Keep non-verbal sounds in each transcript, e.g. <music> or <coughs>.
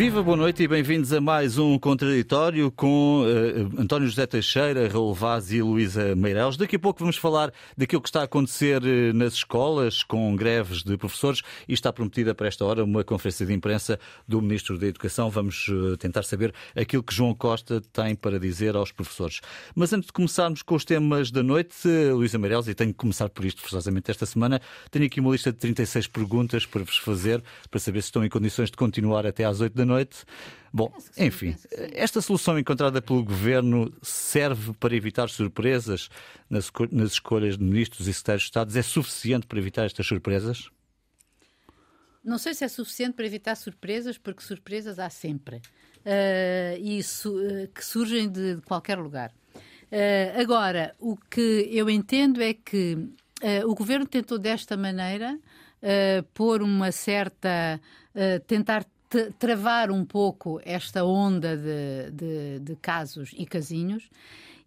Viva, boa noite e bem-vindos a mais um Contraditório com uh, António José Teixeira, Raul Vaz e Luísa Meireles. Daqui a pouco vamos falar daquilo que está a acontecer uh, nas escolas com greves de professores e está prometida para esta hora uma conferência de imprensa do Ministro da Educação. Vamos uh, tentar saber aquilo que João Costa tem para dizer aos professores. Mas antes de começarmos com os temas da noite, Luísa Meireles, e tenho que começar por isto forçosamente esta semana, tenho aqui uma lista de 36 perguntas para vos fazer, para saber se estão em condições de continuar até às 8 da noite. Bom, enfim, esta solução encontrada pelo governo serve para evitar surpresas nas, nas escolhas de ministros e secretários de Estado? É suficiente para evitar estas surpresas? Não sei se é suficiente para evitar surpresas, porque surpresas há sempre. Uh, e su uh, que surgem de, de qualquer lugar. Uh, agora, o que eu entendo é que o governo tentou desta maneira pôr uma certa. tentar travar um pouco esta onda de, de, de, casos e casinhos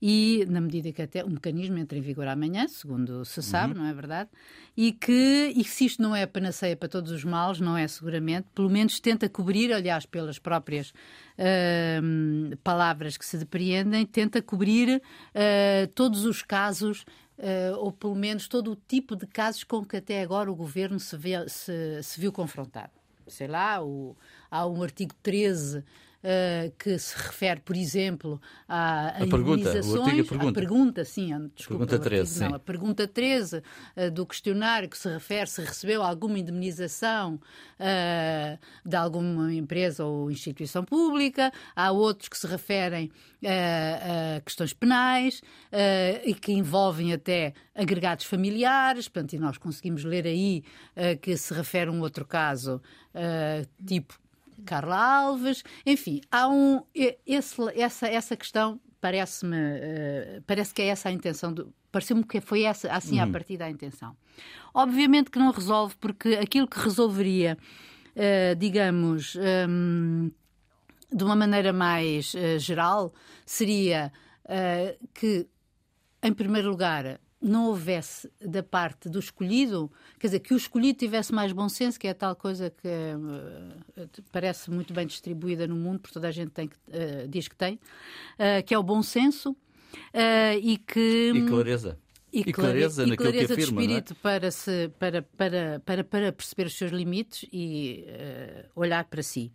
e na medida que até o mecanismo entra em vigor amanhã, segundo se sabe, uhum. não é verdade? E que, e se isto não é panaceia para todos os males, não é seguramente, pelo menos tenta cobrir, aliás, pelas próprias uh, palavras que se depreendem, tenta cobrir uh, todos os casos Uh, ou pelo menos todo o tipo de casos com que até agora o governo se, vê, se, se viu confrontado. Sei lá, o, há um artigo 13 Uh, que se refere, por exemplo, a, a, a pergunta. A pergunta. A pergunta, sim, desculpa, pergunta 13, artigo, não, a pergunta 13 uh, do questionário que se refere se recebeu alguma indemnização uh, de alguma empresa ou instituição pública. Há outros que se referem a questões penais e que envolvem até agregados familiares. Portanto, e nós conseguimos ler aí que se refere a um outro caso, tipo Carla Alves, enfim, há um esse, essa essa questão parece-me uh, parece que é essa a intenção do pareceu-me que foi essa assim uhum. a partir da intenção. Obviamente que não resolve porque aquilo que resolveria, uh, digamos, um, de uma maneira mais uh, geral seria que em primeiro lugar não houvesse da parte do escolhido, quer dizer, que o escolhido tivesse mais bom senso, que é a tal coisa que uh, parece muito bem distribuída no mundo, porque toda a gente tem que, uh, diz que tem, uh, que é o bom senso e que. E clareza. E, e clareza, e clareza, de afirma, é? espírito é? para, se, para, para, para, para perceber os seus limites e olhar para si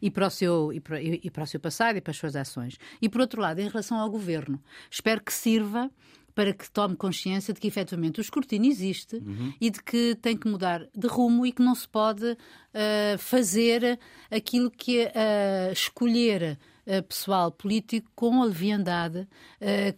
e para, o seu, e para, e para o seu passado e para as suas ações. E, por outro lado, em relação ao governo, espero que sirva para que tome consciência de que efetivamente o escrutínio existe uhum. e de que tem que mudar de rumo e que não se pode uh, fazer aquilo que uh, escolher uh, pessoal político com a leviandade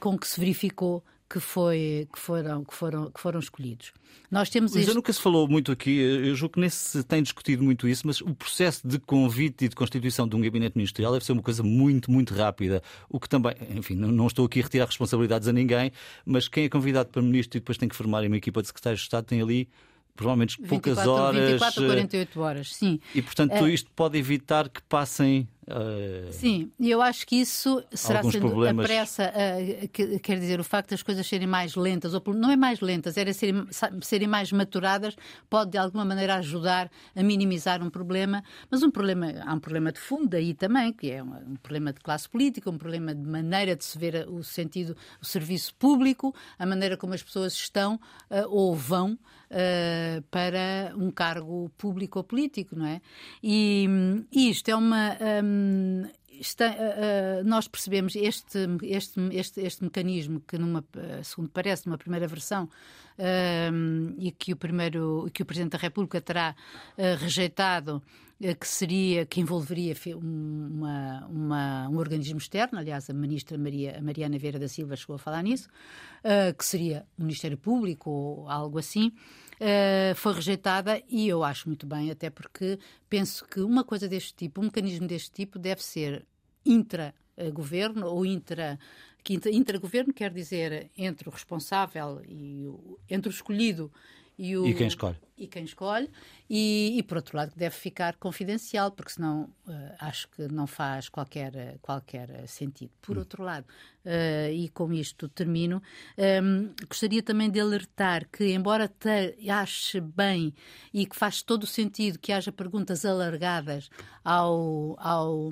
com que se verificou que, foi, que, foram, que, foram, que foram escolhidos. Nós temos mas este... nunca se falou muito aqui, eu julgo que nem se tem discutido muito isso, mas o processo de convite e de constituição de um gabinete ministerial deve ser uma coisa muito, muito rápida. O que também, enfim, não estou aqui a retirar responsabilidades a ninguém, mas quem é convidado para ministro e depois tem que formar uma equipa de secretários de Estado tem ali provavelmente poucas 24, horas. 24 a 48 horas, sim. E, portanto, é... isto pode evitar que passem Uh, Sim, e eu acho que isso será sendo problemas... a pressa, uh, que, quer dizer, o facto das coisas serem mais lentas, ou não é mais lentas, era serem, serem mais maturadas, pode de alguma maneira ajudar a minimizar um problema, mas um problema, há um problema de fundo aí também, que é um, um problema de classe política, um problema de maneira de se ver o sentido, o serviço público, a maneira como as pessoas estão uh, ou vão para um cargo público ou político, não é? E, e isto é uma. Um, Está, uh, nós percebemos este, este, este, este mecanismo que, numa, segundo parece, numa primeira versão, uh, e que o, primeiro, que o Presidente da República terá uh, rejeitado, que seria, que envolveria uma, uma, um organismo externo, aliás, a ministra Maria, a Mariana Vieira da Silva chegou a falar nisso, que seria o Ministério Público ou algo assim. Uh, foi rejeitada e eu acho muito bem, até porque penso que uma coisa deste tipo, um mecanismo deste tipo, deve ser intra-governo ou intra. Que intra-governo quer dizer entre o responsável e o, entre o escolhido E, o, e quem escolhe? E quem escolhe, e, e, por outro lado deve ficar confidencial, porque senão uh, acho que não faz qualquer, qualquer sentido. Por hum. outro lado, uh, e com isto termino, um, ehm, gostaria também de alertar que, embora te ache bem e que faz todo o sentido que haja perguntas alargadas ao. ao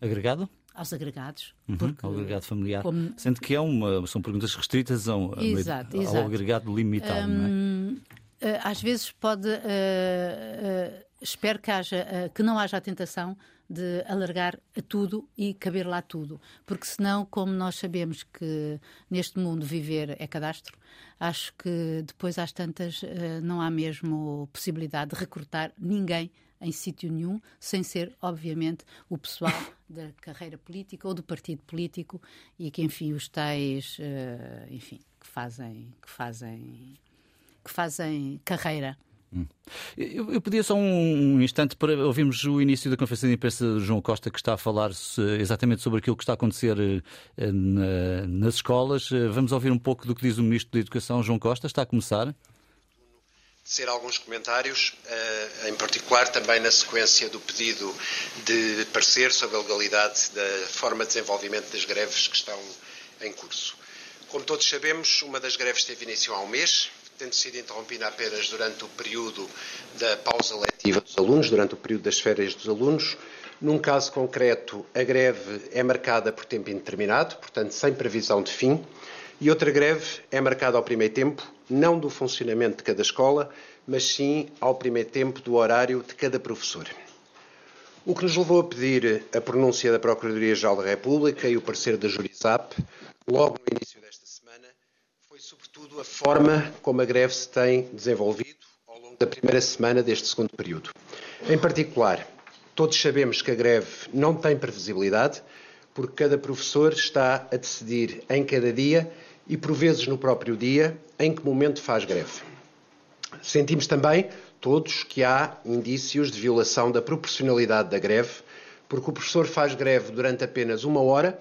Agregado? aos agregados. Uhum, porque, ao agregado familiar. Como... Sendo que é uma, são perguntas restritas ao, exato, ao exato. agregado limitado, um, não é? Eh, às vezes pode. Uh, uh, espero que, haja, que não haja a tentação de alargar a tudo e caber lá tudo. Porque senão, como nós sabemos que neste mundo viver é cadastro, acho que depois às tantas não há mesmo possibilidade de recrutar ninguém em sítio nenhum, sem ser, obviamente, o pessoal <laughs> da carreira política ou do partido político e que, enfim, os tais, enfim, que fazem, que fazem, que fazem carreira. Hum. Eu, eu pedia só um, instante para ouvirmos o início da conferência de imprensa de João Costa, que está a falar exatamente sobre aquilo que está a acontecer eh, na, nas escolas. Eh, vamos ouvir um pouco do que diz o Ministro da Educação, João Costa. Está a começar ser alguns comentários, eh, em particular também na sequência do pedido de parecer sobre a legalidade da forma de desenvolvimento das greves que estão em curso. Como todos sabemos, uma das greves teve início há um mês, tendo sido interrompida apenas durante o período da pausa letiva dos alunos, durante o período das férias dos alunos. Num caso concreto, a greve é marcada por tempo indeterminado, portanto, sem previsão de fim. E outra greve é marcada ao primeiro tempo, não do funcionamento de cada escola, mas sim ao primeiro tempo do horário de cada professor. O que nos levou a pedir a pronúncia da Procuradoria-Geral da República e o parecer da Jurizap, logo no início sobretudo a forma como a greve se tem desenvolvido ao longo da primeira semana deste segundo período. Em particular, todos sabemos que a greve não tem previsibilidade, porque cada professor está a decidir em cada dia e, por vezes, no próprio dia em que momento faz greve. Sentimos também, todos, que há indícios de violação da proporcionalidade da greve, porque o professor faz greve durante apenas uma hora,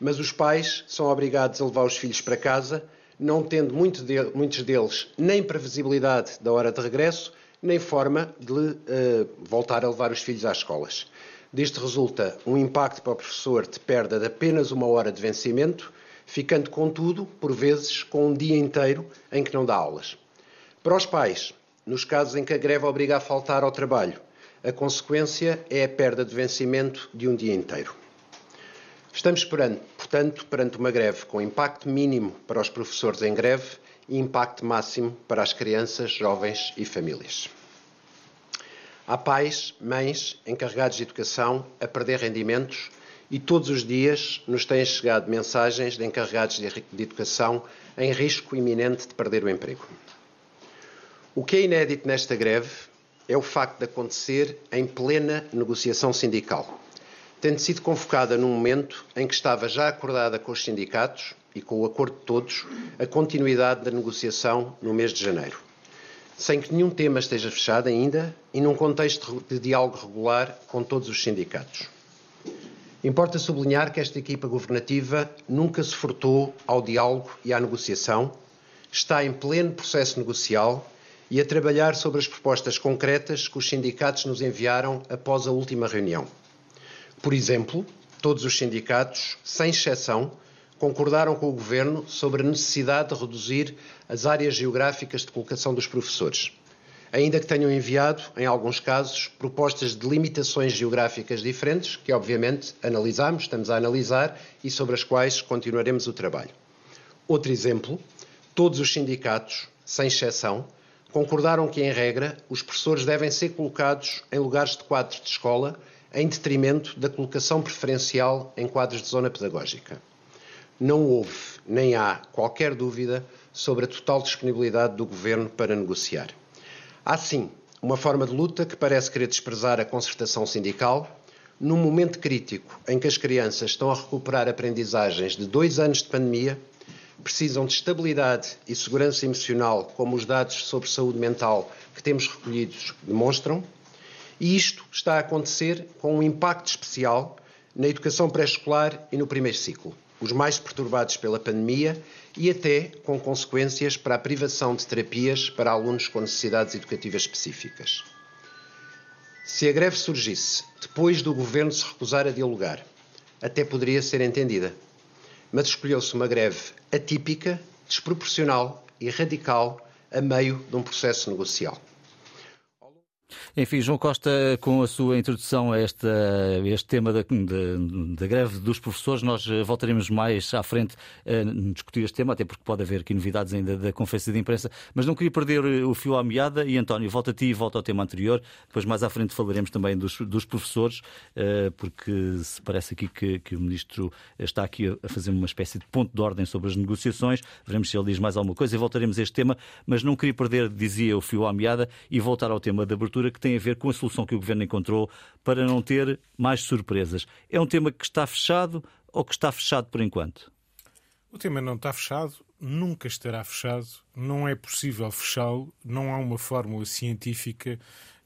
mas os pais são obrigados a levar os filhos para casa, não tendo muito de, muitos deles nem previsibilidade da hora de regresso, nem forma de uh, voltar a levar os filhos às escolas. Disto resulta um impacto para o professor de perda de apenas uma hora de vencimento ficando, contudo, por vezes, com um dia inteiro em que não dá aulas. Para os pais, nos casos em que a greve obriga a faltar ao trabalho, a consequência é a perda de vencimento de um dia inteiro. Estamos, perante, portanto, perante uma greve com impacto mínimo para os professores em greve e impacto máximo para as crianças, jovens e famílias. Há pais, mães, encarregados de educação a perder rendimentos e todos os dias nos têm chegado mensagens de encarregados de educação em risco iminente de perder o emprego. O que é inédito nesta greve é o facto de acontecer em plena negociação sindical, tendo sido convocada num momento em que estava já acordada com os sindicatos e com o acordo de todos a continuidade da negociação no mês de janeiro, sem que nenhum tema esteja fechado ainda e num contexto de diálogo regular com todos os sindicatos. Importa sublinhar que esta equipa governativa nunca se furtou ao diálogo e à negociação, está em pleno processo negocial e a trabalhar sobre as propostas concretas que os sindicatos nos enviaram após a última reunião. Por exemplo, todos os sindicatos, sem exceção, concordaram com o Governo sobre a necessidade de reduzir as áreas geográficas de colocação dos professores ainda que tenham enviado, em alguns casos, propostas de limitações geográficas diferentes, que obviamente analisamos, estamos a analisar e sobre as quais continuaremos o trabalho. Outro exemplo, todos os sindicatos, sem exceção, concordaram que, em regra, os professores devem ser colocados em lugares de quadros de escola, em detrimento da colocação preferencial em quadros de zona pedagógica. Não houve, nem há, qualquer dúvida sobre a total disponibilidade do Governo para negociar. Há sim uma forma de luta que parece querer desprezar a concertação sindical, num momento crítico em que as crianças estão a recuperar aprendizagens de dois anos de pandemia, precisam de estabilidade e segurança emocional, como os dados sobre saúde mental que temos recolhidos demonstram, e isto está a acontecer com um impacto especial na educação pré-escolar e no primeiro ciclo. os mais perturbados pela pandemia e até com consequências para a privação de terapias para alunos com necessidades educativas específicas. Se a greve surgisse depois do governo se recusar a dialogar, até poderia ser entendida. Mas escolheu-se uma greve atípica, desproporcional e radical a meio de um processo negocial. Enfim, João Costa, com a sua introdução a, a este tema da, da, da, greve dos professores, nós eh, voltaremos mais à frente a discutir este tema, até porque pode haver aqui novidades ainda da conferência de imprensa, mas não queria perder eh, o fio à meada. E António, volta a ti e volta ao tema anterior. Depois, mais à frente, falaremos também dos, dos professores, eh, porque se parece aqui que, que, o Ministro está aqui a fazer uma espécie de ponto de ordem sobre as negociações. Veremos se ele diz mais alguma coisa e voltaremos a este tema, mas não queria perder, dizia o fio à meada, e voltar ao tema da abertura, que tem a ver com a solução que o Governo encontrou para não ter mais surpresas. É um tema que está fechado ou que está fechado por enquanto? O tema não está fechado, nunca estará fechado, não é possível fechá-lo, não há uma fórmula científica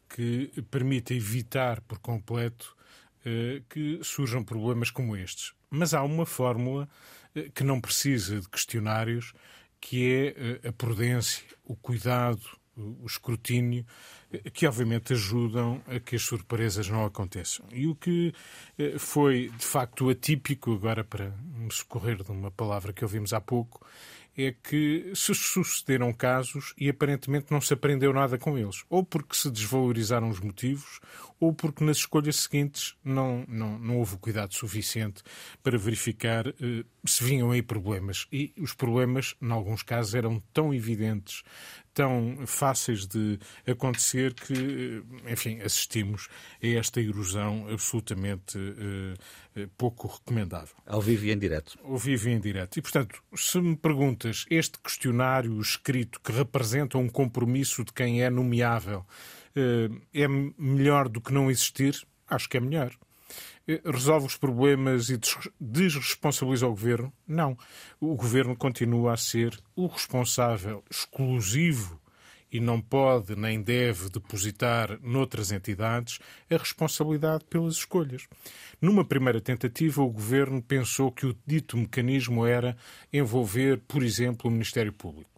que permita evitar por completo eh, que surjam problemas como estes. Mas há uma fórmula eh, que não precisa de questionários, que é eh, a prudência, o cuidado, o escrutínio, que obviamente ajudam a que as surpresas não aconteçam. E o que eh, foi de facto atípico, agora para me socorrer de uma palavra que ouvimos há pouco, é que se sucederam casos e aparentemente não se aprendeu nada com eles. Ou porque se desvalorizaram os motivos, ou porque nas escolhas seguintes não, não, não houve cuidado suficiente para verificar eh, se vinham aí problemas. E os problemas, em alguns casos, eram tão evidentes, tão fáceis de acontecer que, enfim, assistimos a esta erosão absolutamente uh, pouco recomendável. Ao vivo e em direto. Ao vivo e em direto. E, portanto, se me perguntas, este questionário escrito que representa um compromisso de quem é nomeável uh, é melhor do que não existir? Acho que é melhor resolve os problemas e desresponsabiliza o governo? Não. O governo continua a ser o responsável exclusivo e não pode nem deve depositar noutras entidades a responsabilidade pelas escolhas. Numa primeira tentativa, o governo pensou que o dito mecanismo era envolver, por exemplo, o Ministério Público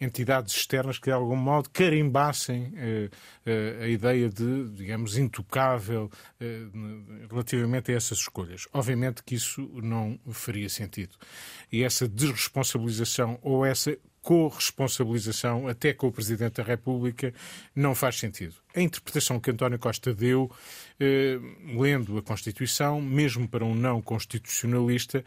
entidades externas que de algum modo carimbassem eh, eh, a ideia de, digamos, intocável eh, relativamente a essas escolhas. Obviamente que isso não faria sentido. E essa desresponsabilização ou essa corresponsabilização até com o Presidente da República não faz sentido. A interpretação que António Costa deu, eh, lendo a Constituição, mesmo para um não constitucionalista,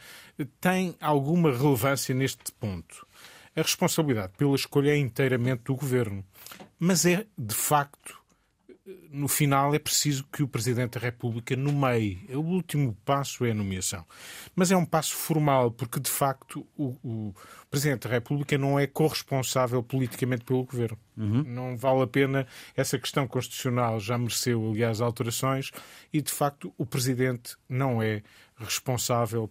tem alguma relevância neste ponto. A responsabilidade pela escolha é inteiramente do governo. Mas é, de facto, no final é preciso que o Presidente da República nomeie. O último passo é a nomeação. Mas é um passo formal, porque de facto o, o Presidente da República não é corresponsável politicamente pelo Governo. Uhum. Não vale a pena. Essa questão constitucional já mereceu, aliás, alterações e de facto o Presidente não é responsável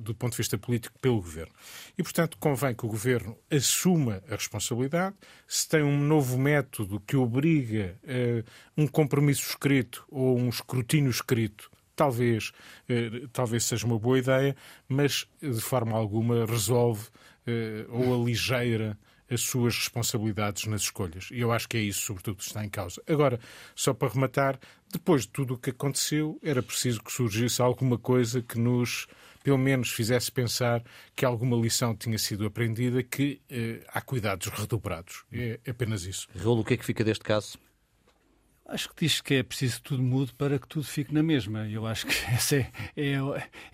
do ponto de vista político pelo governo. E, portanto, convém que o governo assuma a responsabilidade. Se tem um novo método que obriga uh, um compromisso escrito ou um escrutínio escrito, talvez, uh, talvez seja uma boa ideia, mas de forma alguma resolve uh, ou aligeira as suas responsabilidades nas escolhas. E eu acho que é isso, sobretudo, que está em causa. Agora, só para rematar, depois de tudo o que aconteceu, era preciso que surgisse alguma coisa que nos, pelo menos, fizesse pensar que alguma lição tinha sido aprendida, que eh, há cuidados redobrados. É apenas isso. Rolo, o que é que fica deste caso? Acho que diz que é preciso que tudo mude para que tudo fique na mesma. Eu acho que <laughs> essa é, é,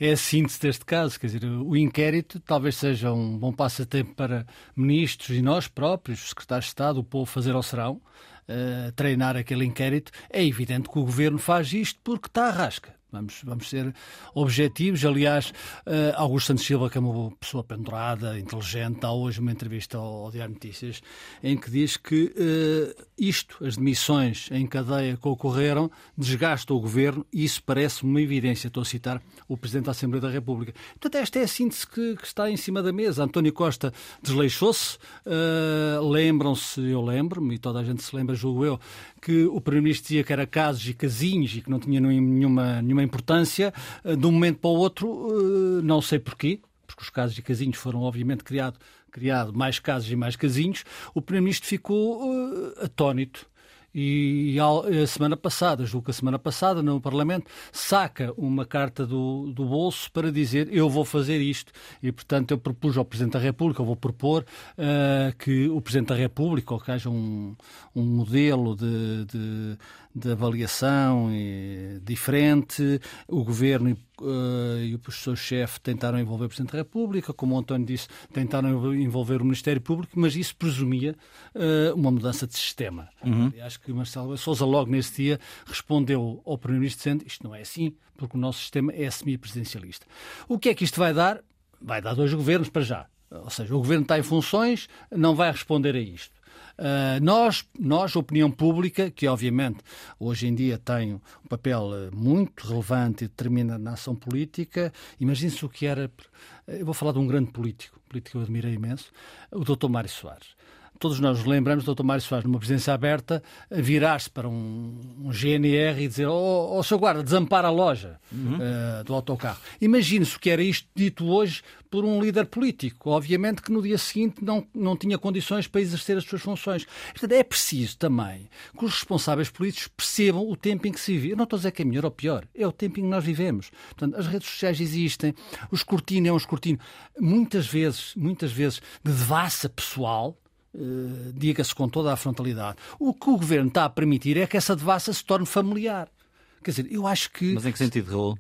é, a síntese deste caso. Quer dizer, o inquérito talvez seja um bom passatempo para ministros e nós próprios, secretários de Estado, o povo fazer ao serão, uh, treinar aquele inquérito. É evidente que o governo faz isto porque está à rasca. Vamos, vamos ser objetivos. Aliás, uh, Augusto Santos Silva, que é uma pessoa pendurada, inteligente, dá hoje uma entrevista ao, ao Diário Notícias em que diz que uh, isto, as demissões em cadeia que ocorreram, desgasta o governo e isso parece uma evidência. Estou a citar o Presidente da Assembleia da República. Portanto, esta é a síntese que, que está em cima da mesa. António Costa desleixou-se. Uh, Lembram-se, eu lembro-me, e toda a gente se lembra, julgo eu, que o Primeiro-Ministro dizia que era casos e casinhos e que não tinha nenhuma, nenhuma uma importância, de um momento para o outro, não sei porquê, porque os casos e casinhos foram obviamente criados criado mais casos e mais casinhos, o Primeiro-Ministro ficou uh, atónito e a semana passada, julgo que a semana passada, no Parlamento, saca uma carta do, do bolso para dizer eu vou fazer isto. E, portanto, eu propus ao Presidente da República, eu vou propor uh, que o Presidente da República, ou que haja um, um modelo de, de, de avaliação diferente, o Governo uh, e o professor-chefe tentaram envolver o Presidente da República, como o António disse, tentaram envolver o Ministério Público, mas isso presumia uh, uma mudança de sistema. Uhum. Acho que Marcelo Souza, logo nesse dia, respondeu ao Primeiro-Ministro dizendo isto não é assim, porque o nosso sistema é semi-presidencialista. O que é que isto vai dar? Vai dar dois governos para já. Ou seja, o governo está em funções, não vai responder a isto. Uh, nós, nós, opinião pública, que obviamente hoje em dia tem um papel ah, muito relevante e determinante na ação política, imagine-se o que era. Eu vou falar de um grande político, político que eu admirei imenso, o Dr. Mário Soares todos nós lembramos do Dr. Mário Soares, numa presidência aberta, virar-se para um, um, GNR e dizer: Ó oh, oh, seu guarda, desampara a loja uhum. uh, do autocarro. Imagine-se o que era isto dito hoje por um líder político. Obviamente que no dia seguinte não, não tinha condições para exercer as suas funções. Portanto, é preciso também que os responsáveis políticos percebam o tempo em que se vive. Eu não estou a dizer que é melhor ou pior, é o tempo em que nós vivemos. Portanto, as redes sociais existem, o escrutínio é um escrutínio, muitas vezes, muitas vezes, de devassa pessoal Uh, diga-se com toda a frontalidade. O que o governo está a permitir é que essa devassa se torne familiar. Quer dizer, eu acho que. Mas em que sentido, Raul?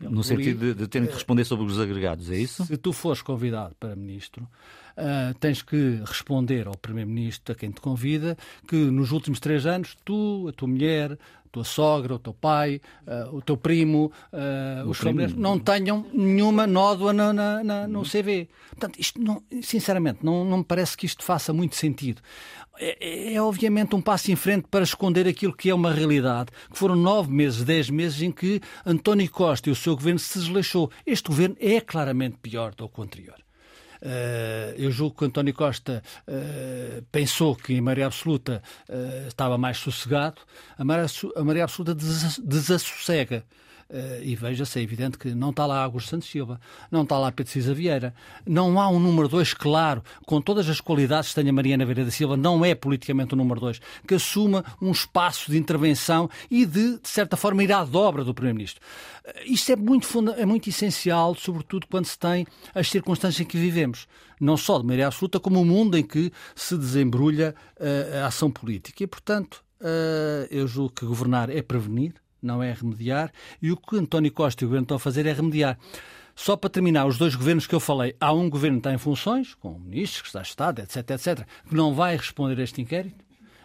No sentido de, de terem que responder sobre os agregados, é isso? Se tu fores convidado para ministro, uh, tens que responder ao primeiro-ministro, a quem te convida, que nos últimos três anos tu, a tua mulher, tua sogra, o teu pai, uh, o teu primo, uh, os familiares, não tenham nenhuma nódoa na, na, na, no CV. Portanto, isto não, sinceramente, não, não me parece que isto faça muito sentido. É, é, é, obviamente um passo em frente para esconder aquilo que é uma realidade, que foram nove meses, dez meses em que António Costa e o seu governo se desleixou. Este governo é claramente pior do que o anterior. Uh, eu julgo que António Costa uh, pensou que em maioria absoluta uh, estava mais sossegado. A maioria absoluta desassossega. Uh, e veja-se, é evidente que não está lá Augusto Santos Silva, não está lá Pedro Cisa Vieira, não há um número 2 claro, com todas as qualidades que tem a Mariana Vieira da Silva, não é politicamente o número 2, que assuma um espaço de intervenção e de, de certa forma, ir à dobra do Primeiro-Ministro. Uh, isto é muito, é muito essencial, sobretudo quando se tem as circunstâncias em que vivemos, não só de maioria absoluta, como o mundo em que se desembrulha uh, a ação política. E, portanto, eu julgo que governar é prevenir, não é remediar, e o que António Costa e o governo estão a fazer é remediar. Só para terminar, os dois governos que eu falei, há um governo que está em funções, com ministros, que está de Estado, etc, etc, que não vai responder a este inquérito,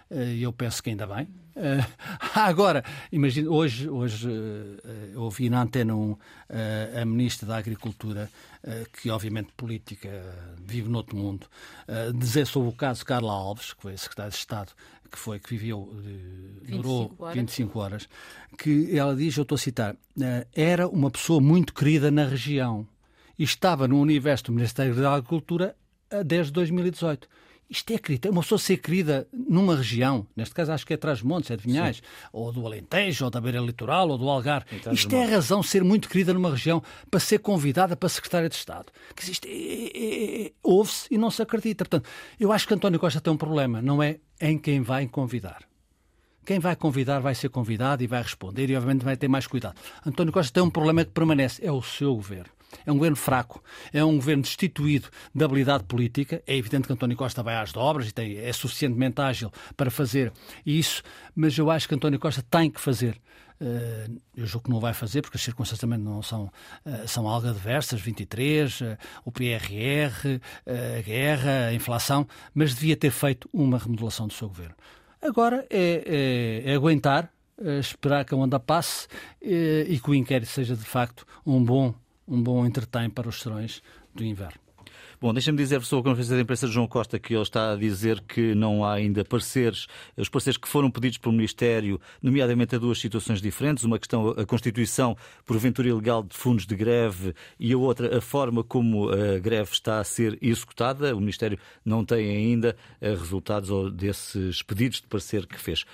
eh, e eu penso que ainda bem. <laughs> Uh, agora, imagina, hoje, hoje uh, ouvi na antena um, a Ministra da Agricultura, que obviamente política vive noutro mundo, dizer sobre o caso Carla Alves, que foi Secretário de Estado, que foi que viveu, durou 25 horas. 25 horas, que ela diz, eu estou a citar, era uma pessoa muito querida na região e estava no universo do Ministério da Agricultura desde 2018. Isto é querida. Uma pessoa ser querida numa região, neste caso acho que é Trás-Montes, é de Vinhais, Sim. ou do Alentejo, ou da Beira Litoral, ou do Algar. Isto é a razão de ser muito querida numa região para ser convidada para secretária de Estado. Que isto é, é, é, ouve-se e não se acredita. Portanto, eu acho que António Costa tem um problema, não é em quem vai convidar. Quem vai convidar vai ser convidado e vai responder e, obviamente, vai ter mais cuidado. António Costa tem um problema que permanece: é o seu governo. É um governo fraco, é um governo destituído de habilidade política. É evidente que António Costa vai às dobras e tem, é suficientemente ágil para fazer isso, mas eu acho que António Costa tem que fazer. Uh, eu julgo que não vai fazer, porque as circunstâncias também não são, uh, são algo adversas 23, uh, o PRR, a guerra, a inflação, mas devia ter feito uma remodelação do seu governo. Agora é, é, é aguentar, esperar que a onda passe e que o inquérito seja de facto um bom um bom entretém para os serões do inverno. Bom, deixa-me dizer sobre a conferência de imprensa de João Costa que ele está a dizer que não há ainda pareceres, os pareceres que foram pedidos pelo Ministério, nomeadamente a duas situações diferentes, uma questão a constituição porventura ilegal de fundos de greve e a outra a forma como a greve está a ser executada. O Ministério não tem ainda eh, resultados desses pedidos de parecer que fez.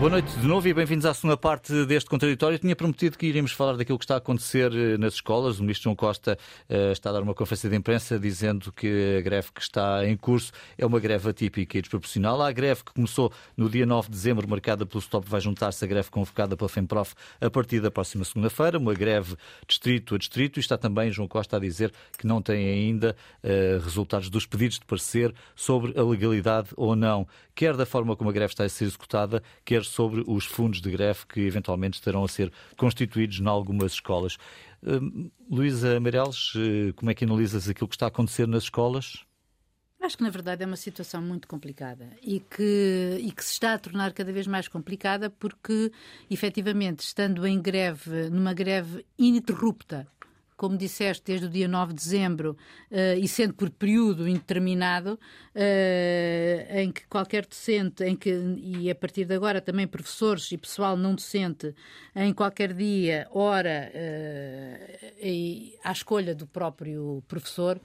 Boa noite de novo e bem-vindos à segunda parte deste contraditório. Eu tinha prometido que iríamos falar daquilo que está a acontecer eh, nas escolas. O ministro João Costa uh, está a dar uma conferência de imprensa dizendo que a greve que está em curso é uma greve atípica e desproporcional. A greve que começou no dia 9 de dezembro, marcada pelo STOP, vai juntar-se à greve convocada pela FEMPROF a partir da próxima segunda-feira, uma greve distrito a distrito. E está também João Costa a dizer que não tem ainda uh, resultados dos pedidos de parecer sobre a legalidade ou não, quer da forma como a greve está a ser executada, quer sobre os fundos de greve que eventualmente estarão a ser constituídos em algumas escolas. Uh, Luísa Meireles, uh, como é que analisas aquilo que está a acontecer nas escolas? Acho que, na verdade, é uma situação muito complicada e que, e que se está a tornar cada vez mais complicada porque, efetivamente, estando em greve, numa greve ininterrupta, como disseste, desde o dia 9 de dezembro uh, e sendo por período indeterminado, uh, em que qualquer docente, em que, e a partir de agora também professores e pessoal não docente, em qualquer dia, hora, uh, à escolha do próprio professor,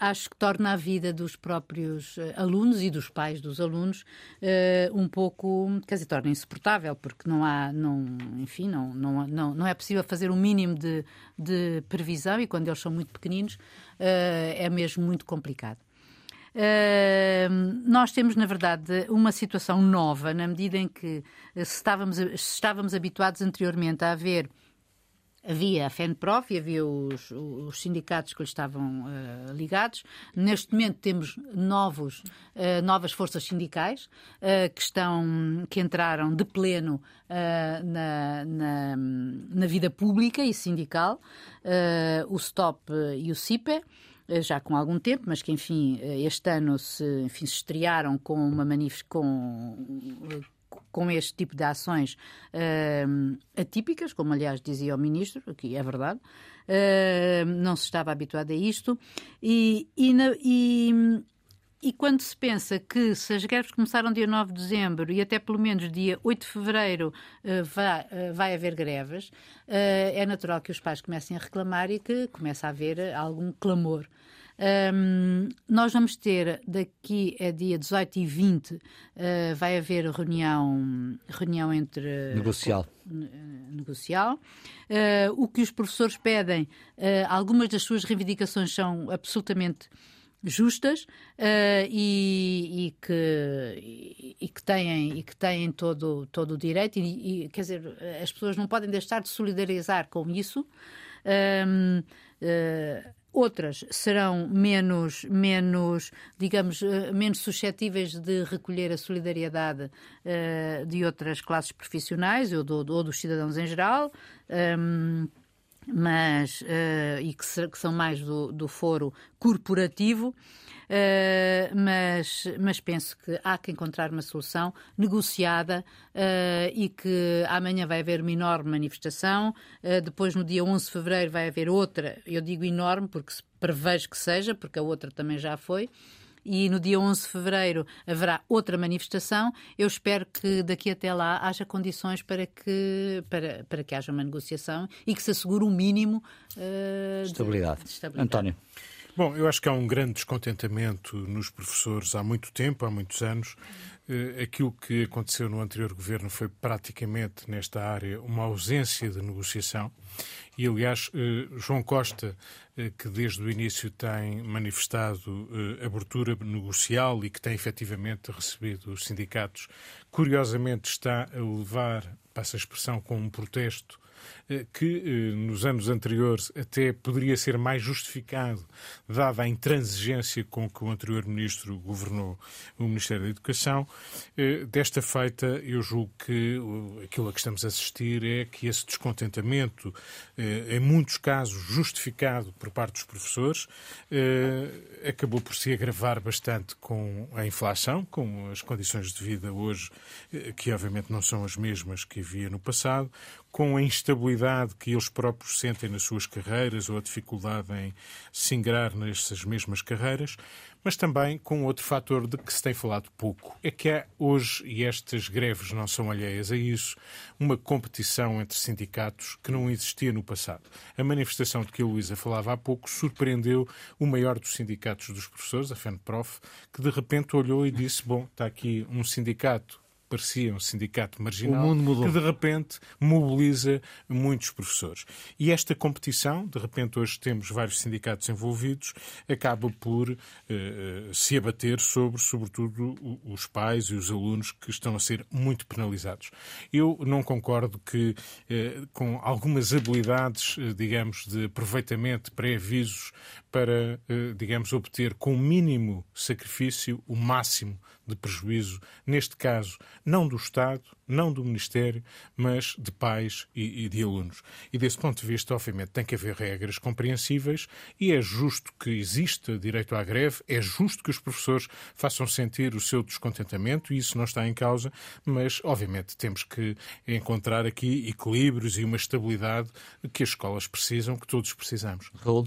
acho que torna a vida dos próprios uh, alunos e dos pais dos alunos uh, um pouco, quer dizer, torna insuportável, porque não há, não, enfim, não, não, não, não é possível fazer um mínimo de, de previsão e quando eles são muito pequeninos é mesmo muito complicado. Uh, nós temos, na verdade, uma situação nova, na medida em que se estávamos, se estávamos habituados anteriormente a haver Havia a FENPROF e havia os, os sindicatos que lhe estavam uh, ligados. Neste momento temos novos, uh, novas forças sindicais uh, que, estão, que entraram de pleno na, na, na, vida pública e sindical, o STOP e o CIPE já com algum tempo, mas que, enfim, este ano se, enfim, se estrearam com uma manif com com este tipo de ações uh, atípicas, como aliás dizia o Ministro, aqui é verdade, uh, não se estava habituado a isto, e, e, na, e, e, quando se pensa que se as greves começaram dia 9 de dezembro e até pelo menos dia 8 de fevereiro uh, vai, vai haver greves, é natural que os pais comecem a reclamar e que comece a haver algum clamor. Um, nós vamos ter daqui a dia 18 e 20 uh, ah, vai haver reunião, reunião entre negocial. negocial. Uh, o que os professores pedem, uh, algumas das suas reivindicações são absolutamente justas uh, e, e, que, e, e, que têm, e que têm todo, todo o direito e, quer dizer, as pessoas não podem deixar de solidarizar com isso. Um, uh, Outras serão menos, menos, digamos, eh, menos suscetíveis de recolher a solidariedade uh, de outras classes profissionais ou, do, ou, dos cidadãos em geral. Ehm, mas uh, e que, são mais do, do foro corporativo, Uh, mas, mas penso que há que encontrar uma solução negociada uh, e que amanhã vai haver uma enorme manifestação, uh, depois no dia 11 de fevereiro vai haver outra, eu digo enorme porque prevejo que seja, porque a outra também já foi e no dia 11 de fevereiro haverá outra manifestação. Eu espero que daqui até lá haja condições para que, para, para que haja uma negociação e que se assegure um mínimo uh, estabilidade. De, de estabilidade. António. Bom, eu acho que há um grande descontentamento nos professores há muito tempo, há muitos anos. Eh, aquilo que aconteceu no anterior governo foi praticamente, nesta área, uma ausência de negociação. E, aliás, eh, João Costa, eh, que desde o início tem manifestado abertura negocial e que tem efetivamente recebido os sindicatos, curiosamente está a levar, passa a expressão, com um protesto que eh, nos anos anteriores até poderia ser mais justificado, dada a intransigência com que o anterior ministro governou o Ministério da Educação. Eh, desta feita, eu julgo que aquilo a que estamos a assistir é que esse descontentamento, em muitos casos justificado por parte dos professores, acabou por se agravar bastante com a inflação, com as condições de vida hoje, que obviamente não são as mesmas que havia no passado, com a instabilidade que eles próprios sentem nas suas carreiras ou a dificuldade em se ingrar nessas mesmas carreiras, mas também com outro fator de que se tem falado pouco. É que há hoje, e estas greves não são alheias a isso, uma competição entre sindicatos que não existia no passado. A manifestação de que a Luísa falava há pouco surpreendeu o maior dos sindicatos dos professores, a FENPROF, que de repente olhou e disse: Bom, está aqui um sindicato parecia um sindicato marginal, que de repente mobiliza muitos professores. E esta competição, de repente hoje temos vários sindicatos envolvidos, acaba por uh, se abater sobre, sobretudo, os pais e os alunos que estão a ser muito penalizados. Eu não concordo que, uh, com algumas habilidades, digamos, de aproveitamento, pré-avisos, para, digamos, obter com mínimo sacrifício o máximo de prejuízo, neste caso, não do Estado, não do Ministério, mas de pais e, e, de alunos. E desse ponto de vista, obviamente, tem que haver regras compreensíveis e é justo que exista direito à greve, é justo que os professores façam sentir o seu descontentamento e isso não está em causa, mas, obviamente, temos que encontrar aqui equilíbrios e uma estabilidade que as escolas precisam, que todos precisamos. Raul?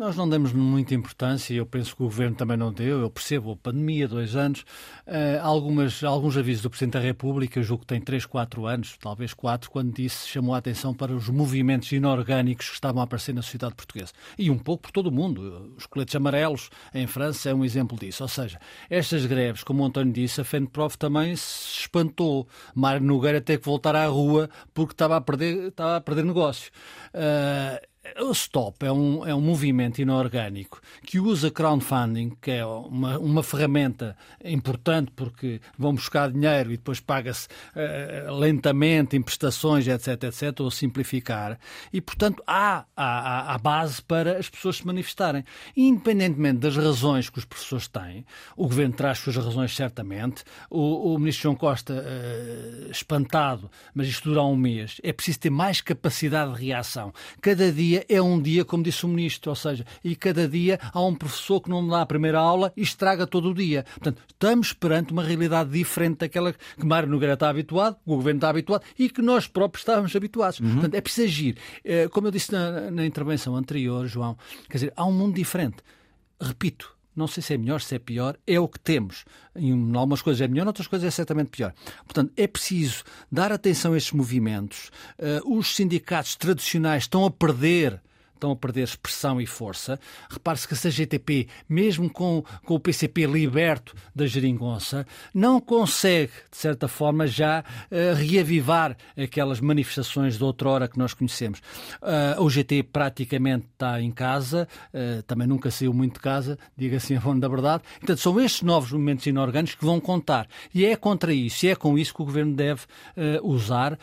Nós não demos muita importância, eu penso que o Governo também não deu, eu percebo a pandemia, dois anos, uh, algumas, alguns avisos do Presidente da República, eu julgo que tem três, quatro anos, talvez quatro, quando disse, chamou a atenção para os movimentos inorgânicos que estavam a aparecer na sociedade portuguesa. E um pouco por todo o mundo. Os coletes amarelos em França é um exemplo disso. Ou seja, estas greves, como o António disse, a FENPROF também se espantou. Mário Nogueira teve que voltar à rua porque estava a perder, estava a perder negócio. Uh, o Stop é um, é um movimento inorgânico que usa crowdfunding, que é uma, uma ferramenta importante porque vão buscar dinheiro e depois paga-se uh, lentamente em prestações, etc, etc, ou simplificar. E, portanto, há, há base para as pessoas se manifestarem. Independentemente das razões que os professores têm, o Governo traz suas razões certamente, o, o Ministro João Costa uh, espantado, mas isto dura um mês, é preciso ter mais capacidade de reação. Cada dia dia é um dia, como disse o Ministro, ou seja, e cada dia há um professor que não dá a primeira aula e estraga todo o dia. Portanto, estamos perante uma realidade diferente daquela que Mário Nogueira está habituado, o Governo está habituado e que nós próprios estávamos habituados. Uhum. Portanto, é preciso agir. Eh, como eu disse na, na intervenção anterior, João, quer dizer, há um mundo diferente. Repito, não sei se é melhor, se é pior, é o que temos. Em algumas coisas é melhor, em outras coisas é certamente pior. Portanto, é preciso dar atenção a estes movimentos. Uh, os sindicatos tradicionais estão a perder estão a perder expressão e força. Repare-se que a CGTP, mesmo com, com o PCP liberto da geringonça, não consegue, de certa forma, já uh, reavivar aquelas manifestações de outrora que nós conhecemos. Uh, o GT praticamente está em casa, uh, também nunca saiu muito de casa, diga assim <laughs> a da verdade. Portanto, são estes novos movimentos inorgânicos que vão contar. E é contra isso, e é com isso que o Governo deve usar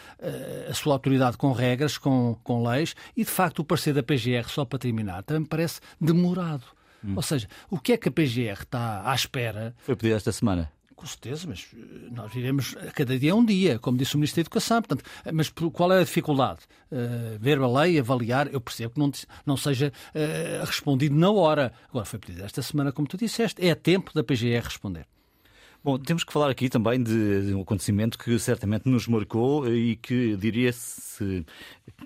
a sua autoridade com regras, com, com leis, e de facto o parecer da PG PGR, só para terminar, também me parece demorado. Hum. Ou seja, o que é que a PGR está à espera? Foi pedido esta semana. Com certeza, mas eh, nós iremos cada dia é um dia, como disse o Ministro da Educação. Portanto, mas qual é a dificuldade? Uh, ver a lei, avaliar, eu percebo que não, não seja uh, respondido na hora. Agora foi pedido esta semana, como tu disseste, é tempo da PGR responder. Bom, temos que falar aqui também de, um acontecimento que certamente nos marcou e que, diria-se,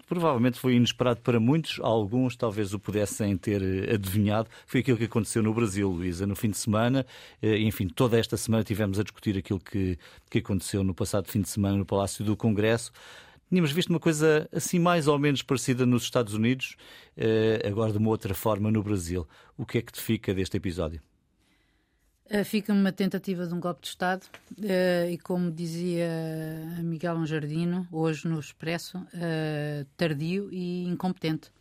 provavelmente foi inesperado para muitos, alguns talvez o pudessem ter adivinhado. Foi aquilo que aconteceu no Brasil, Luísa, no fim de semana. Eh, enfim, toda esta semana tivemos a discutir aquilo que, que aconteceu no passado fim de semana no Palácio do Congresso. Tínhamos visto uma coisa assim mais ou menos parecida nos Estados Unidos, eh, agora de uma outra forma no Brasil. O que é que te fica deste episódio? Eh, fica uma tentativa de um golpe de Estado uh, e, como dizia Miguel Anjardino, hoje no Expresso, uh, tardio e incompetente.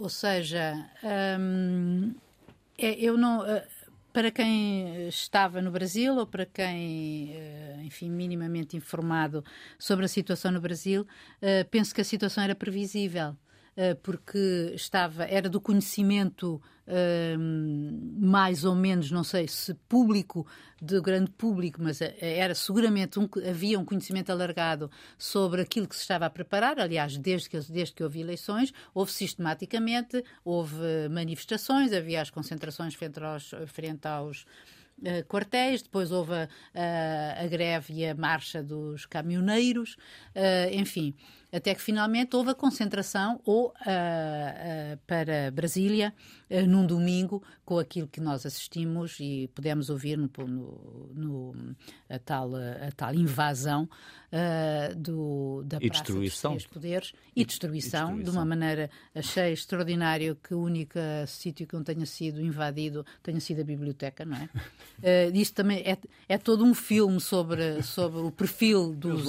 Ou seja, um, é, eu não. para quem estava no Brasil ou para quem, enfim, minimamente informado sobre a situação no Brasil, penso que a situação era previsível porque estava, era do conhecimento mais ou menos, não sei se público, de grande público, mas eh, era seguramente um, havia um conhecimento alargado sobre aquilo que se estava a preparar. Aliás, desde que, desde que houve eleições, houve sistematicamente, houve manifestações, havia as concentrações frente aos, frente aos Uh, quartéis, depois houve a, a, a, greve e a marcha dos caminhoneiros, uh, enfim até que finalmente houve a concentração ou uh, uh, para Brasília uh, num domingo com aquilo que nós assistimos e pudemos ouvir no, no, no a, tal, a tal invasão do, da e Praça dos Poderes e, e, destruição, e, destruição, de uma maneira achei extraordinário que o único sítio que não tenha sido invadido tenha sido a biblioteca, não é? uh, <laughs> isto também é, é todo um filme sobre, sobre o perfil dos,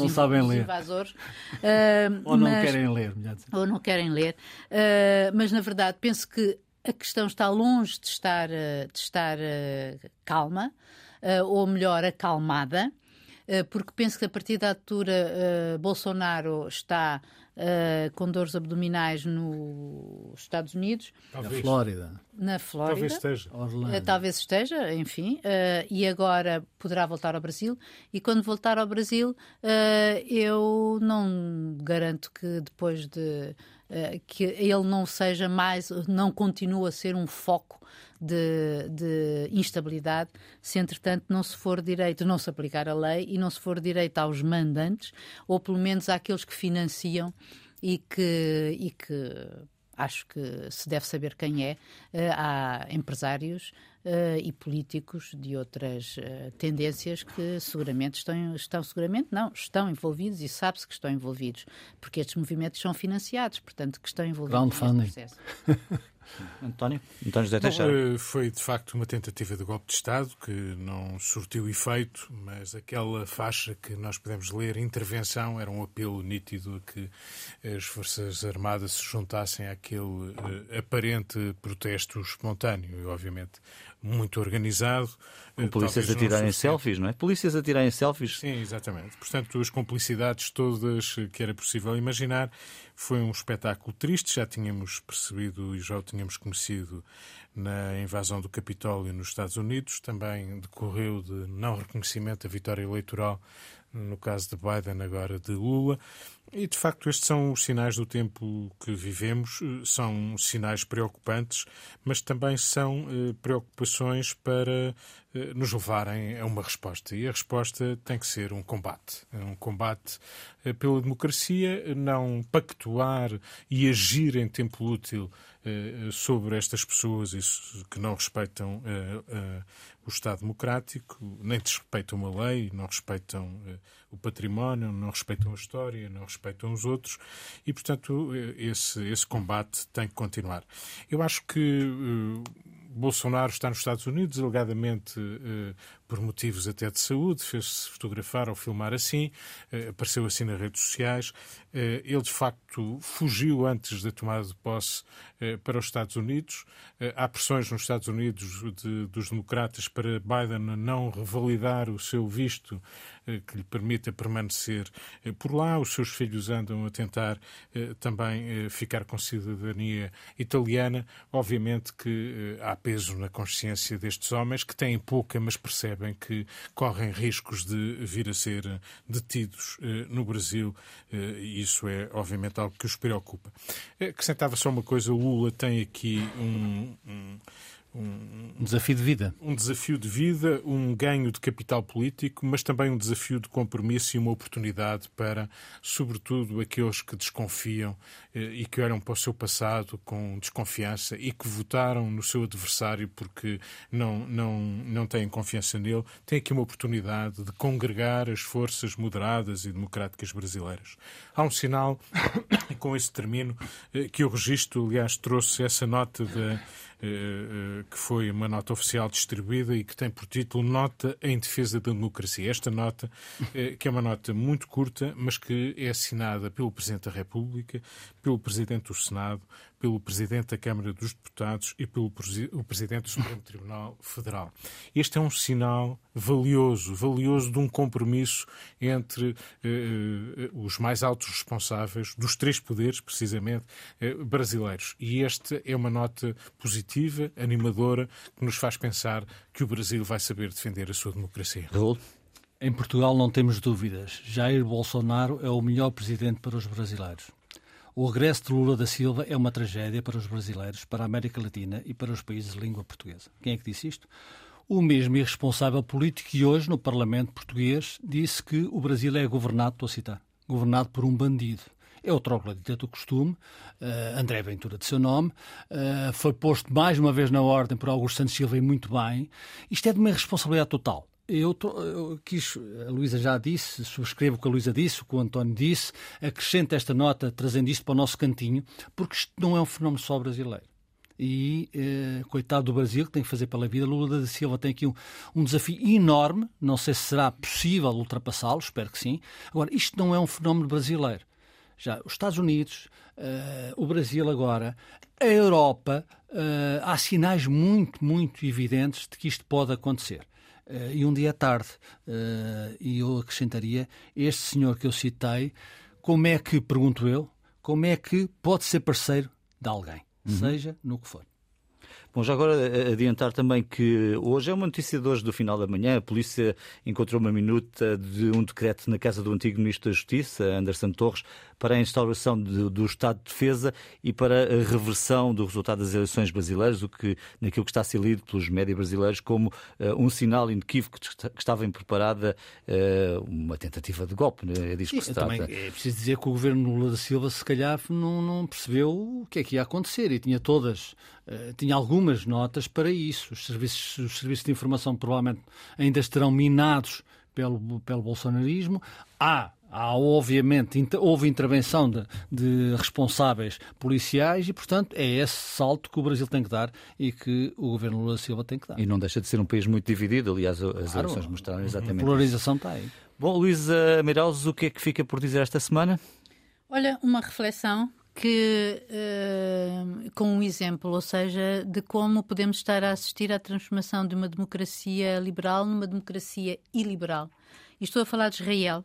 invasores. <laughs> Ou não mas, querem ler, Ou não querem ler. Uh, mas, na verdade, penso que a questão está longe de estar, de estar calma, ou melhor, acalmada. Porque penso que a partir da altura Bolsonaro está uh, com dores abdominais nos Estados Unidos. Talvez. Na Flórida. Na Flórida. Talvez esteja. Uh, talvez esteja, enfim. e agora poderá voltar ao Brasil. E quando voltar ao Brasil, eu não garanto que depois de. que ele não seja mais, não continue a ser um foco de, de, instabilidade se, entretanto, não se for direito, não se aplicar a lei e não se for direito aos mandantes, ou pelo menos àqueles que financiam e que, e que acho que se deve saber quem é. Eh, há empresários uh, e políticos de outras uh, tendências que seguramente estão, estão seguramente não, estão envolvidos e sabe-se que estão envolvidos, porque estes movimentos são financiados, portanto, que estão envolvidos neste processo. <laughs> António? António José Teixeira. Eh, foi de facto uma tentativa de golpe de Estado que não surtiu efeito, mas aquela faixa que nós podemos ler, intervenção, era um apelo nítido a que as Forças Armadas se juntassem àquele uh, aparente protesto espontâneo. E, obviamente, muito organizado. Com eh, polícias a tirarem selfies, não é? Polícias a tirarem selfies. Sim, exatamente. Portanto, as complicidades todas que era possível imaginar. Foi um espetáculo triste, já tínhamos percebido e já o tínhamos conhecido na invasão do Capitólio nos Estados Unidos. Também decorreu de não reconhecimento da vitória eleitoral no caso de Biden, agora de Lula. E, de facto, estes são os sinais do tempo que vivemos, são sinais preocupantes, mas também são eh, preocupações para eh, nos levarem a uma resposta. E a resposta tem que ser um combate. Um combate eh, pela democracia, não pactuar e agir em tempo útil sobre estas pessoas que não respeitam o Estado democrático, nem respeitam a lei, não respeitam o património, não respeitam a história, não respeitam os outros e, portanto, esse, esse combate tem que continuar. Eu acho que Bolsonaro está nos Estados Unidos, alegadamente eh, por motivos até de saúde, fez-se fotografar ou filmar assim, eh, apareceu assim nas redes sociais. Eh, ele, de facto, fugiu antes da tomada de posse para os Estados Unidos. Há pressões nos Estados Unidos de, dos democratas para Biden não revalidar o seu visto que lhe permita permanecer por lá. Os seus filhos andam a tentar também ficar com cidadania italiana. Obviamente que há peso na consciência destes homens que têm pouca, mas percebem que correm riscos de vir a ser detidos eh, no Brasil eh, isso é, obviamente, algo que os preocupa. Acrescentava só uma coisa: o Lula tem aqui um, um um, desafio de vida. Um desafio de vida, um ganho de capital político, mas também um desafio de compromisso e uma oportunidade para, sobretudo, aqueles que desconfiam eh, e que olham para o seu passado com desconfiança e que votaram no seu adversário porque não, não, não têm confiança nele, têm aqui uma oportunidade de congregar as forças moderadas e democráticas brasileiras. Há um sinal, e <coughs> com esse termino, eh, que o registro, aliás, trouxe essa nota de que foi uma nota oficial distribuída e que tem por título Nota em Defesa da Democracia. Esta nota, eh, que é uma nota muito curta, mas que é assinada pelo Presidente da República, pelo Presidente do Senado, pelo Presidente da Câmara dos Deputados e pelo o Presidente do Supremo Tribunal Federal. Este é um sinal valioso, valioso de um compromisso entre eh, os mais altos responsáveis dos três poderes, precisamente, eh, brasileiros. E esta é uma nota positiva, animadora, que nos faz pensar que o Brasil vai saber defender a sua democracia. Raul? Em Portugal não temos dúvidas. Jair Bolsonaro é o melhor presidente para os brasileiros. O regresso de Lula da Silva é uma tragédia para os brasileiros, para a América Latina e para os países de língua portuguesa. Quem é que disse isto? O mesmo irresponsável político que hoje, no Parlamento português, disse que o Brasil é governado, estou a citar, governado por um bandido. É o troglodita do costume, uh, André Ventura de seu nome, uh, foi posto mais uma vez na ordem por Augusto Santos Silva e muito bem. Isto é de uma irresponsabilidade total. Eu, tô, eu, quis, a Luísa já disse, subscrevo o que a Luísa disse, o que o António disse, acrescento esta nota trazendo isto para o nosso cantinho, porque isto não é um fenómeno só brasileiro. E, eh, coitado do Brasil, que tem que fazer pela vida, Lula da Silva tem aqui um, um desafio enorme, não sei se será possível ultrapassá-lo, espero que sim. Agora, isto não é um fenómeno brasileiro. Já os Estados Unidos, uh, o Brasil agora, a Europa, uh, há sinais muito, muito evidentes de que isto pode acontecer. Uh, e um dia tarde, e eu acrescentaria, este senhor que eu citei, como é que, pergunto eu, como é que pode ser parceiro de alguém, uhum. seja no que for? Bom, já agora eh, adiantar também que hoje é uma notícia de hoje do final da manhã. A polícia encontrou uma minuta de um decreto na casa do antigo Ministro da Justiça, Anderson Torres, para a instauração de, do Estado de Defesa e para a reversão do resultado das eleições brasileiras, o que, naquilo que está a ser lido pelos médias brasileiros como uh, um sinal inequívoco que estava em preparada uh, uma tentativa de golpe. Né? É disso que se trata. é preciso dizer que o governo Lula da Silva, se calhar, não, não percebeu o que é que ia acontecer e tinha todas, uh, tinha algumas notas para isso. Os serviços, os serviços de informação provavelmente ainda estarão minados pelo, pelo bolsonarismo. Há Há, obviamente, houve intervenção de, de, responsáveis policiais e, portanto, é esse salto que o Brasil tem que dar e que o governo Lula Silva tem que dar. E não deixa de ser um país muito dividido, aliás, as claro, eleições mostraram exatamente. A polarização isso. está aí. Bom, Luísa Meirelles, o que é que fica por dizer esta semana? Olha, uma reflexão que uh, com um exemplo, ou seja, de como podemos estar a assistir à transformação de uma democracia liberal numa democracia iliberal. E estou a falar de Israel.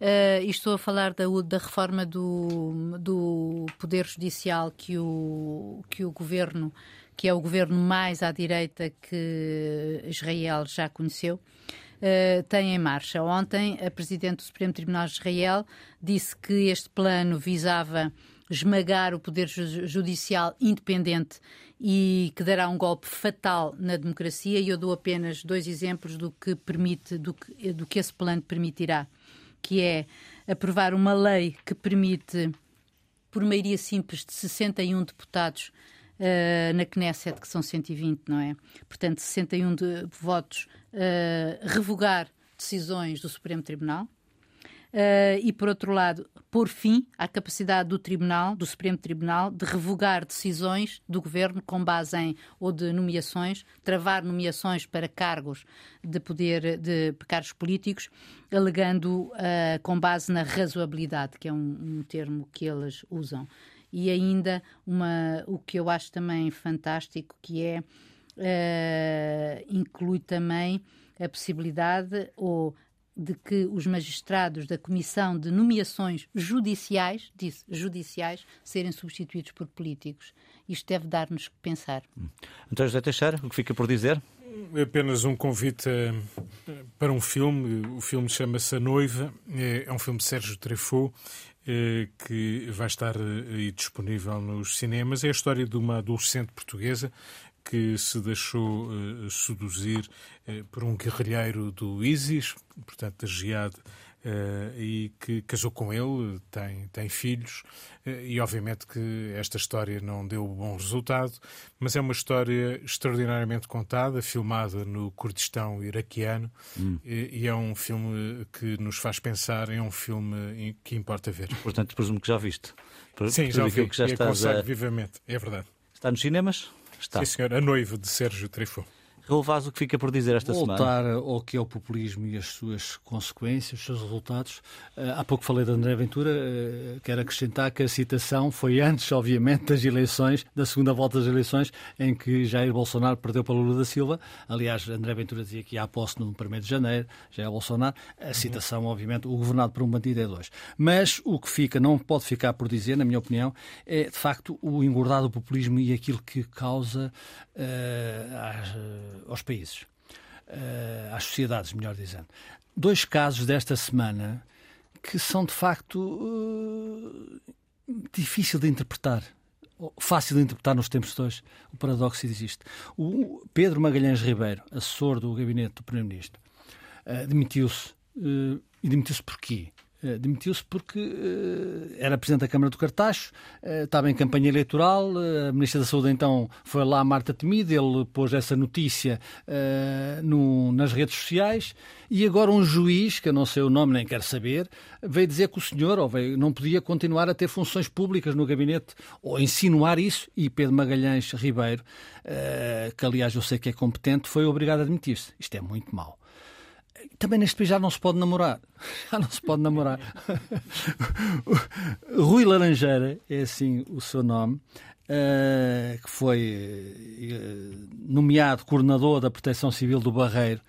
Uh, e estou a falar da, da reforma do, do Poder Judicial que o, que o governo, que é o governo mais à direita que Israel já conheceu, uh, tem em marcha. Ontem, a Presidente do Supremo Tribunal de Israel disse que este plano visava esmagar o Poder Judicial independente e que dará um golpe fatal na democracia. E eu dou apenas dois exemplos do que permite, do que, do que esse plano permitirá que é aprovar uma lei que permite, por maioria simples de 61 deputados uh, na Knesset, que são 120, não é? Portanto, 61 de votos, uh, revogar decisões do Supremo Tribunal. Uh, e, por outro lado, pôr fim à capacidade do Tribunal, do Supremo Tribunal, de revogar decisões do Governo com base em ou de nomeações, travar nomeações para cargos de poder, de cargos políticos, alegando uh, com base na razoabilidade, que é um, um termo que eles usam. E ainda uma, o que eu acho também fantástico, que é uh, inclui também a possibilidade ou de que os magistrados da Comissão de Nomeações Judiciais, disse judiciais, serem substituídos por políticos. Isto deve dar-nos que pensar. António José Teixeira, o que fica por dizer? É apenas um convite eh, para um filme. O filme chama-se A Noiva. É, é um filme de Sérgio Treffaut eh, que vai estar eh, disponível nos cinemas. É a história de uma adolescente portuguesa que se deixou uh, seduzir uh, por um guerrilheiro do ISIS, portanto, da Jihad, uh, e que casou com ele, tem, tem filhos, e obviamente que esta história não deu bom resultado, mas é uma história extraordinariamente contada, filmada no Kurdistão iraquiano, hum. e, e, é um filme que nos faz pensar, é um filme que importa ver. Portanto, presumo que já viste. Por, Sim, já vi, que já e estás a... vivamente, é verdade. Está nos cinemas? Está. Sim, senhor. A noiva de Sérgio Relevás o que fica por dizer esta Voltar semana? Voltar ao que é o populismo e as suas consequências, os seus resultados. Eh, há pouco falei de André Ventura, eh, quero acrescentar que a citação foi antes, obviamente, das eleições, da segunda volta das eleições, em que Jair Bolsonaro perdeu para Lula da Silva. Aliás, André Ventura dizia que há posse no 1 de janeiro, Jair Bolsonaro. A citação, obviamente, o governado por um bandido é dois. Mas o que fica, não pode ficar por dizer, na minha opinião, é de facto o engordar do populismo e aquilo que causa uh, aos países, uh, às sociedades, melhor dizendo. Dois casos desta semana que são de facto uh, difícil de interpretar fácil de interpretar nos tempos de hoje. O paradoxo existe. O Pedro Magalhães Ribeiro, assessor do gabinete do Primeiro-Ministro, uh, demitiu-se. Uh, e demitiu-se porquê? Uh, Demitiu-se porque uh, era presidente da Câmara do Cartacho, uh, estava em campanha eleitoral, a Ministra da Saúde então foi lá, Marta Temido, ele pôs essa notícia no, nas redes sociais e agora um juiz, que eu não sei o nome nem quero saber, veio dizer que o senhor ou veio, não podia continuar a ter funções públicas no gabinete ou insinuar isso e Pedro Magalhães Ribeiro, que aliás eu sei que é competente, foi obrigado a admitir-se. Isto é muito mau. Também neste país já não se pode namorar. <laughs> Já não se pode namorar. <laughs> Rui Laranjeira é assim o seu nome. Uh, que foi uh, nomeado coordenador da Proteção Civil do Barreiro.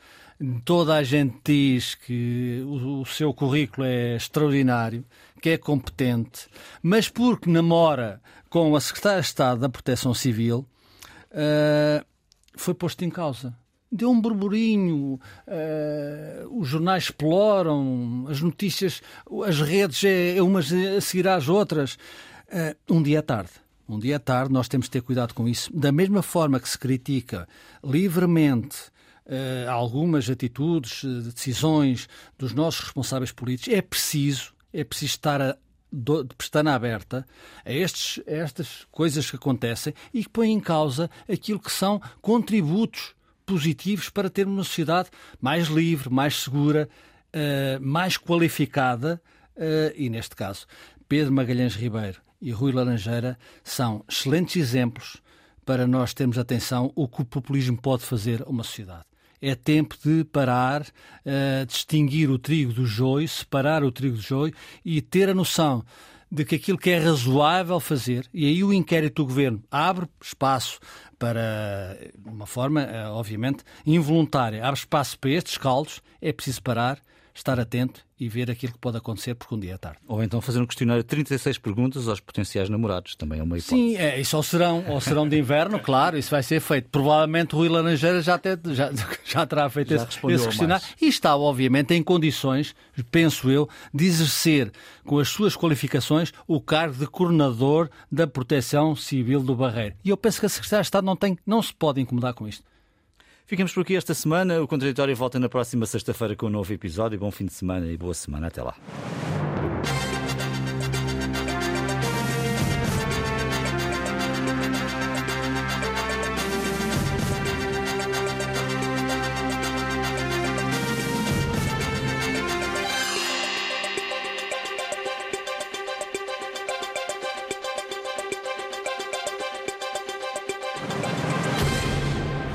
Toda a gente diz que o, o, seu currículo é extraordinário, que é competente, mas porque namora com a Secretária de Estado da Proteção Civil, uh, foi posto em causa deu um burburinho, uh, os jornais exploram, as notícias, as redes, é, é umas a seguir às outras. Uh, um dia é tarde. Um dia é tarde, nós temos de ter cuidado com isso. Da mesma forma que se critica livremente uh, algumas atitudes, decisões dos nossos responsáveis políticos, é preciso, é preciso estar a, de pestana aberta a, estes, a estas coisas que acontecem e que põem em causa aquilo que são contributos positivos para termos uma sociedade mais livre, mais segura, uh, mais qualificada uh, e, neste caso, Pedro Magalhães Ribeiro e Rui Laranjeira são excelentes exemplos para nós termos atenção o que o populismo pode fazer a uma sociedade. É tempo de parar, uh, distinguir o trigo do joio, separar o trigo do joio e ter a noção de que aquilo que é razoável fazer, e aí o inquérito do governo abre espaço para, uma forma, eh, obviamente, involuntária, abre espaço para estes caldos, é preciso parar, estar atento e ver aquilo que pode acontecer porque um dia é tarde. Ou então fazer um questionário de 36 perguntas aos potenciais namorados, também é uma hipótese. Sim, é, isso ao serão, ao serão de inverno, claro, isso vai ser feito. Provavelmente o Rui Laranjeira já, te, já, <laughs> já terá feito já esse, esse questionário e está, obviamente, em condições, penso eu, de exercer com as suas qualificações o cargo de coordenador da Proteção Civil do Barreiro. E eu penso que a Secretaria de Estado não, tem, não se pode incomodar com isto. Ficamos por aqui esta semana. O Contraditório volta na próxima sexta-feira com um novo episódio. Bom fim de semana e boa semana. Até lá.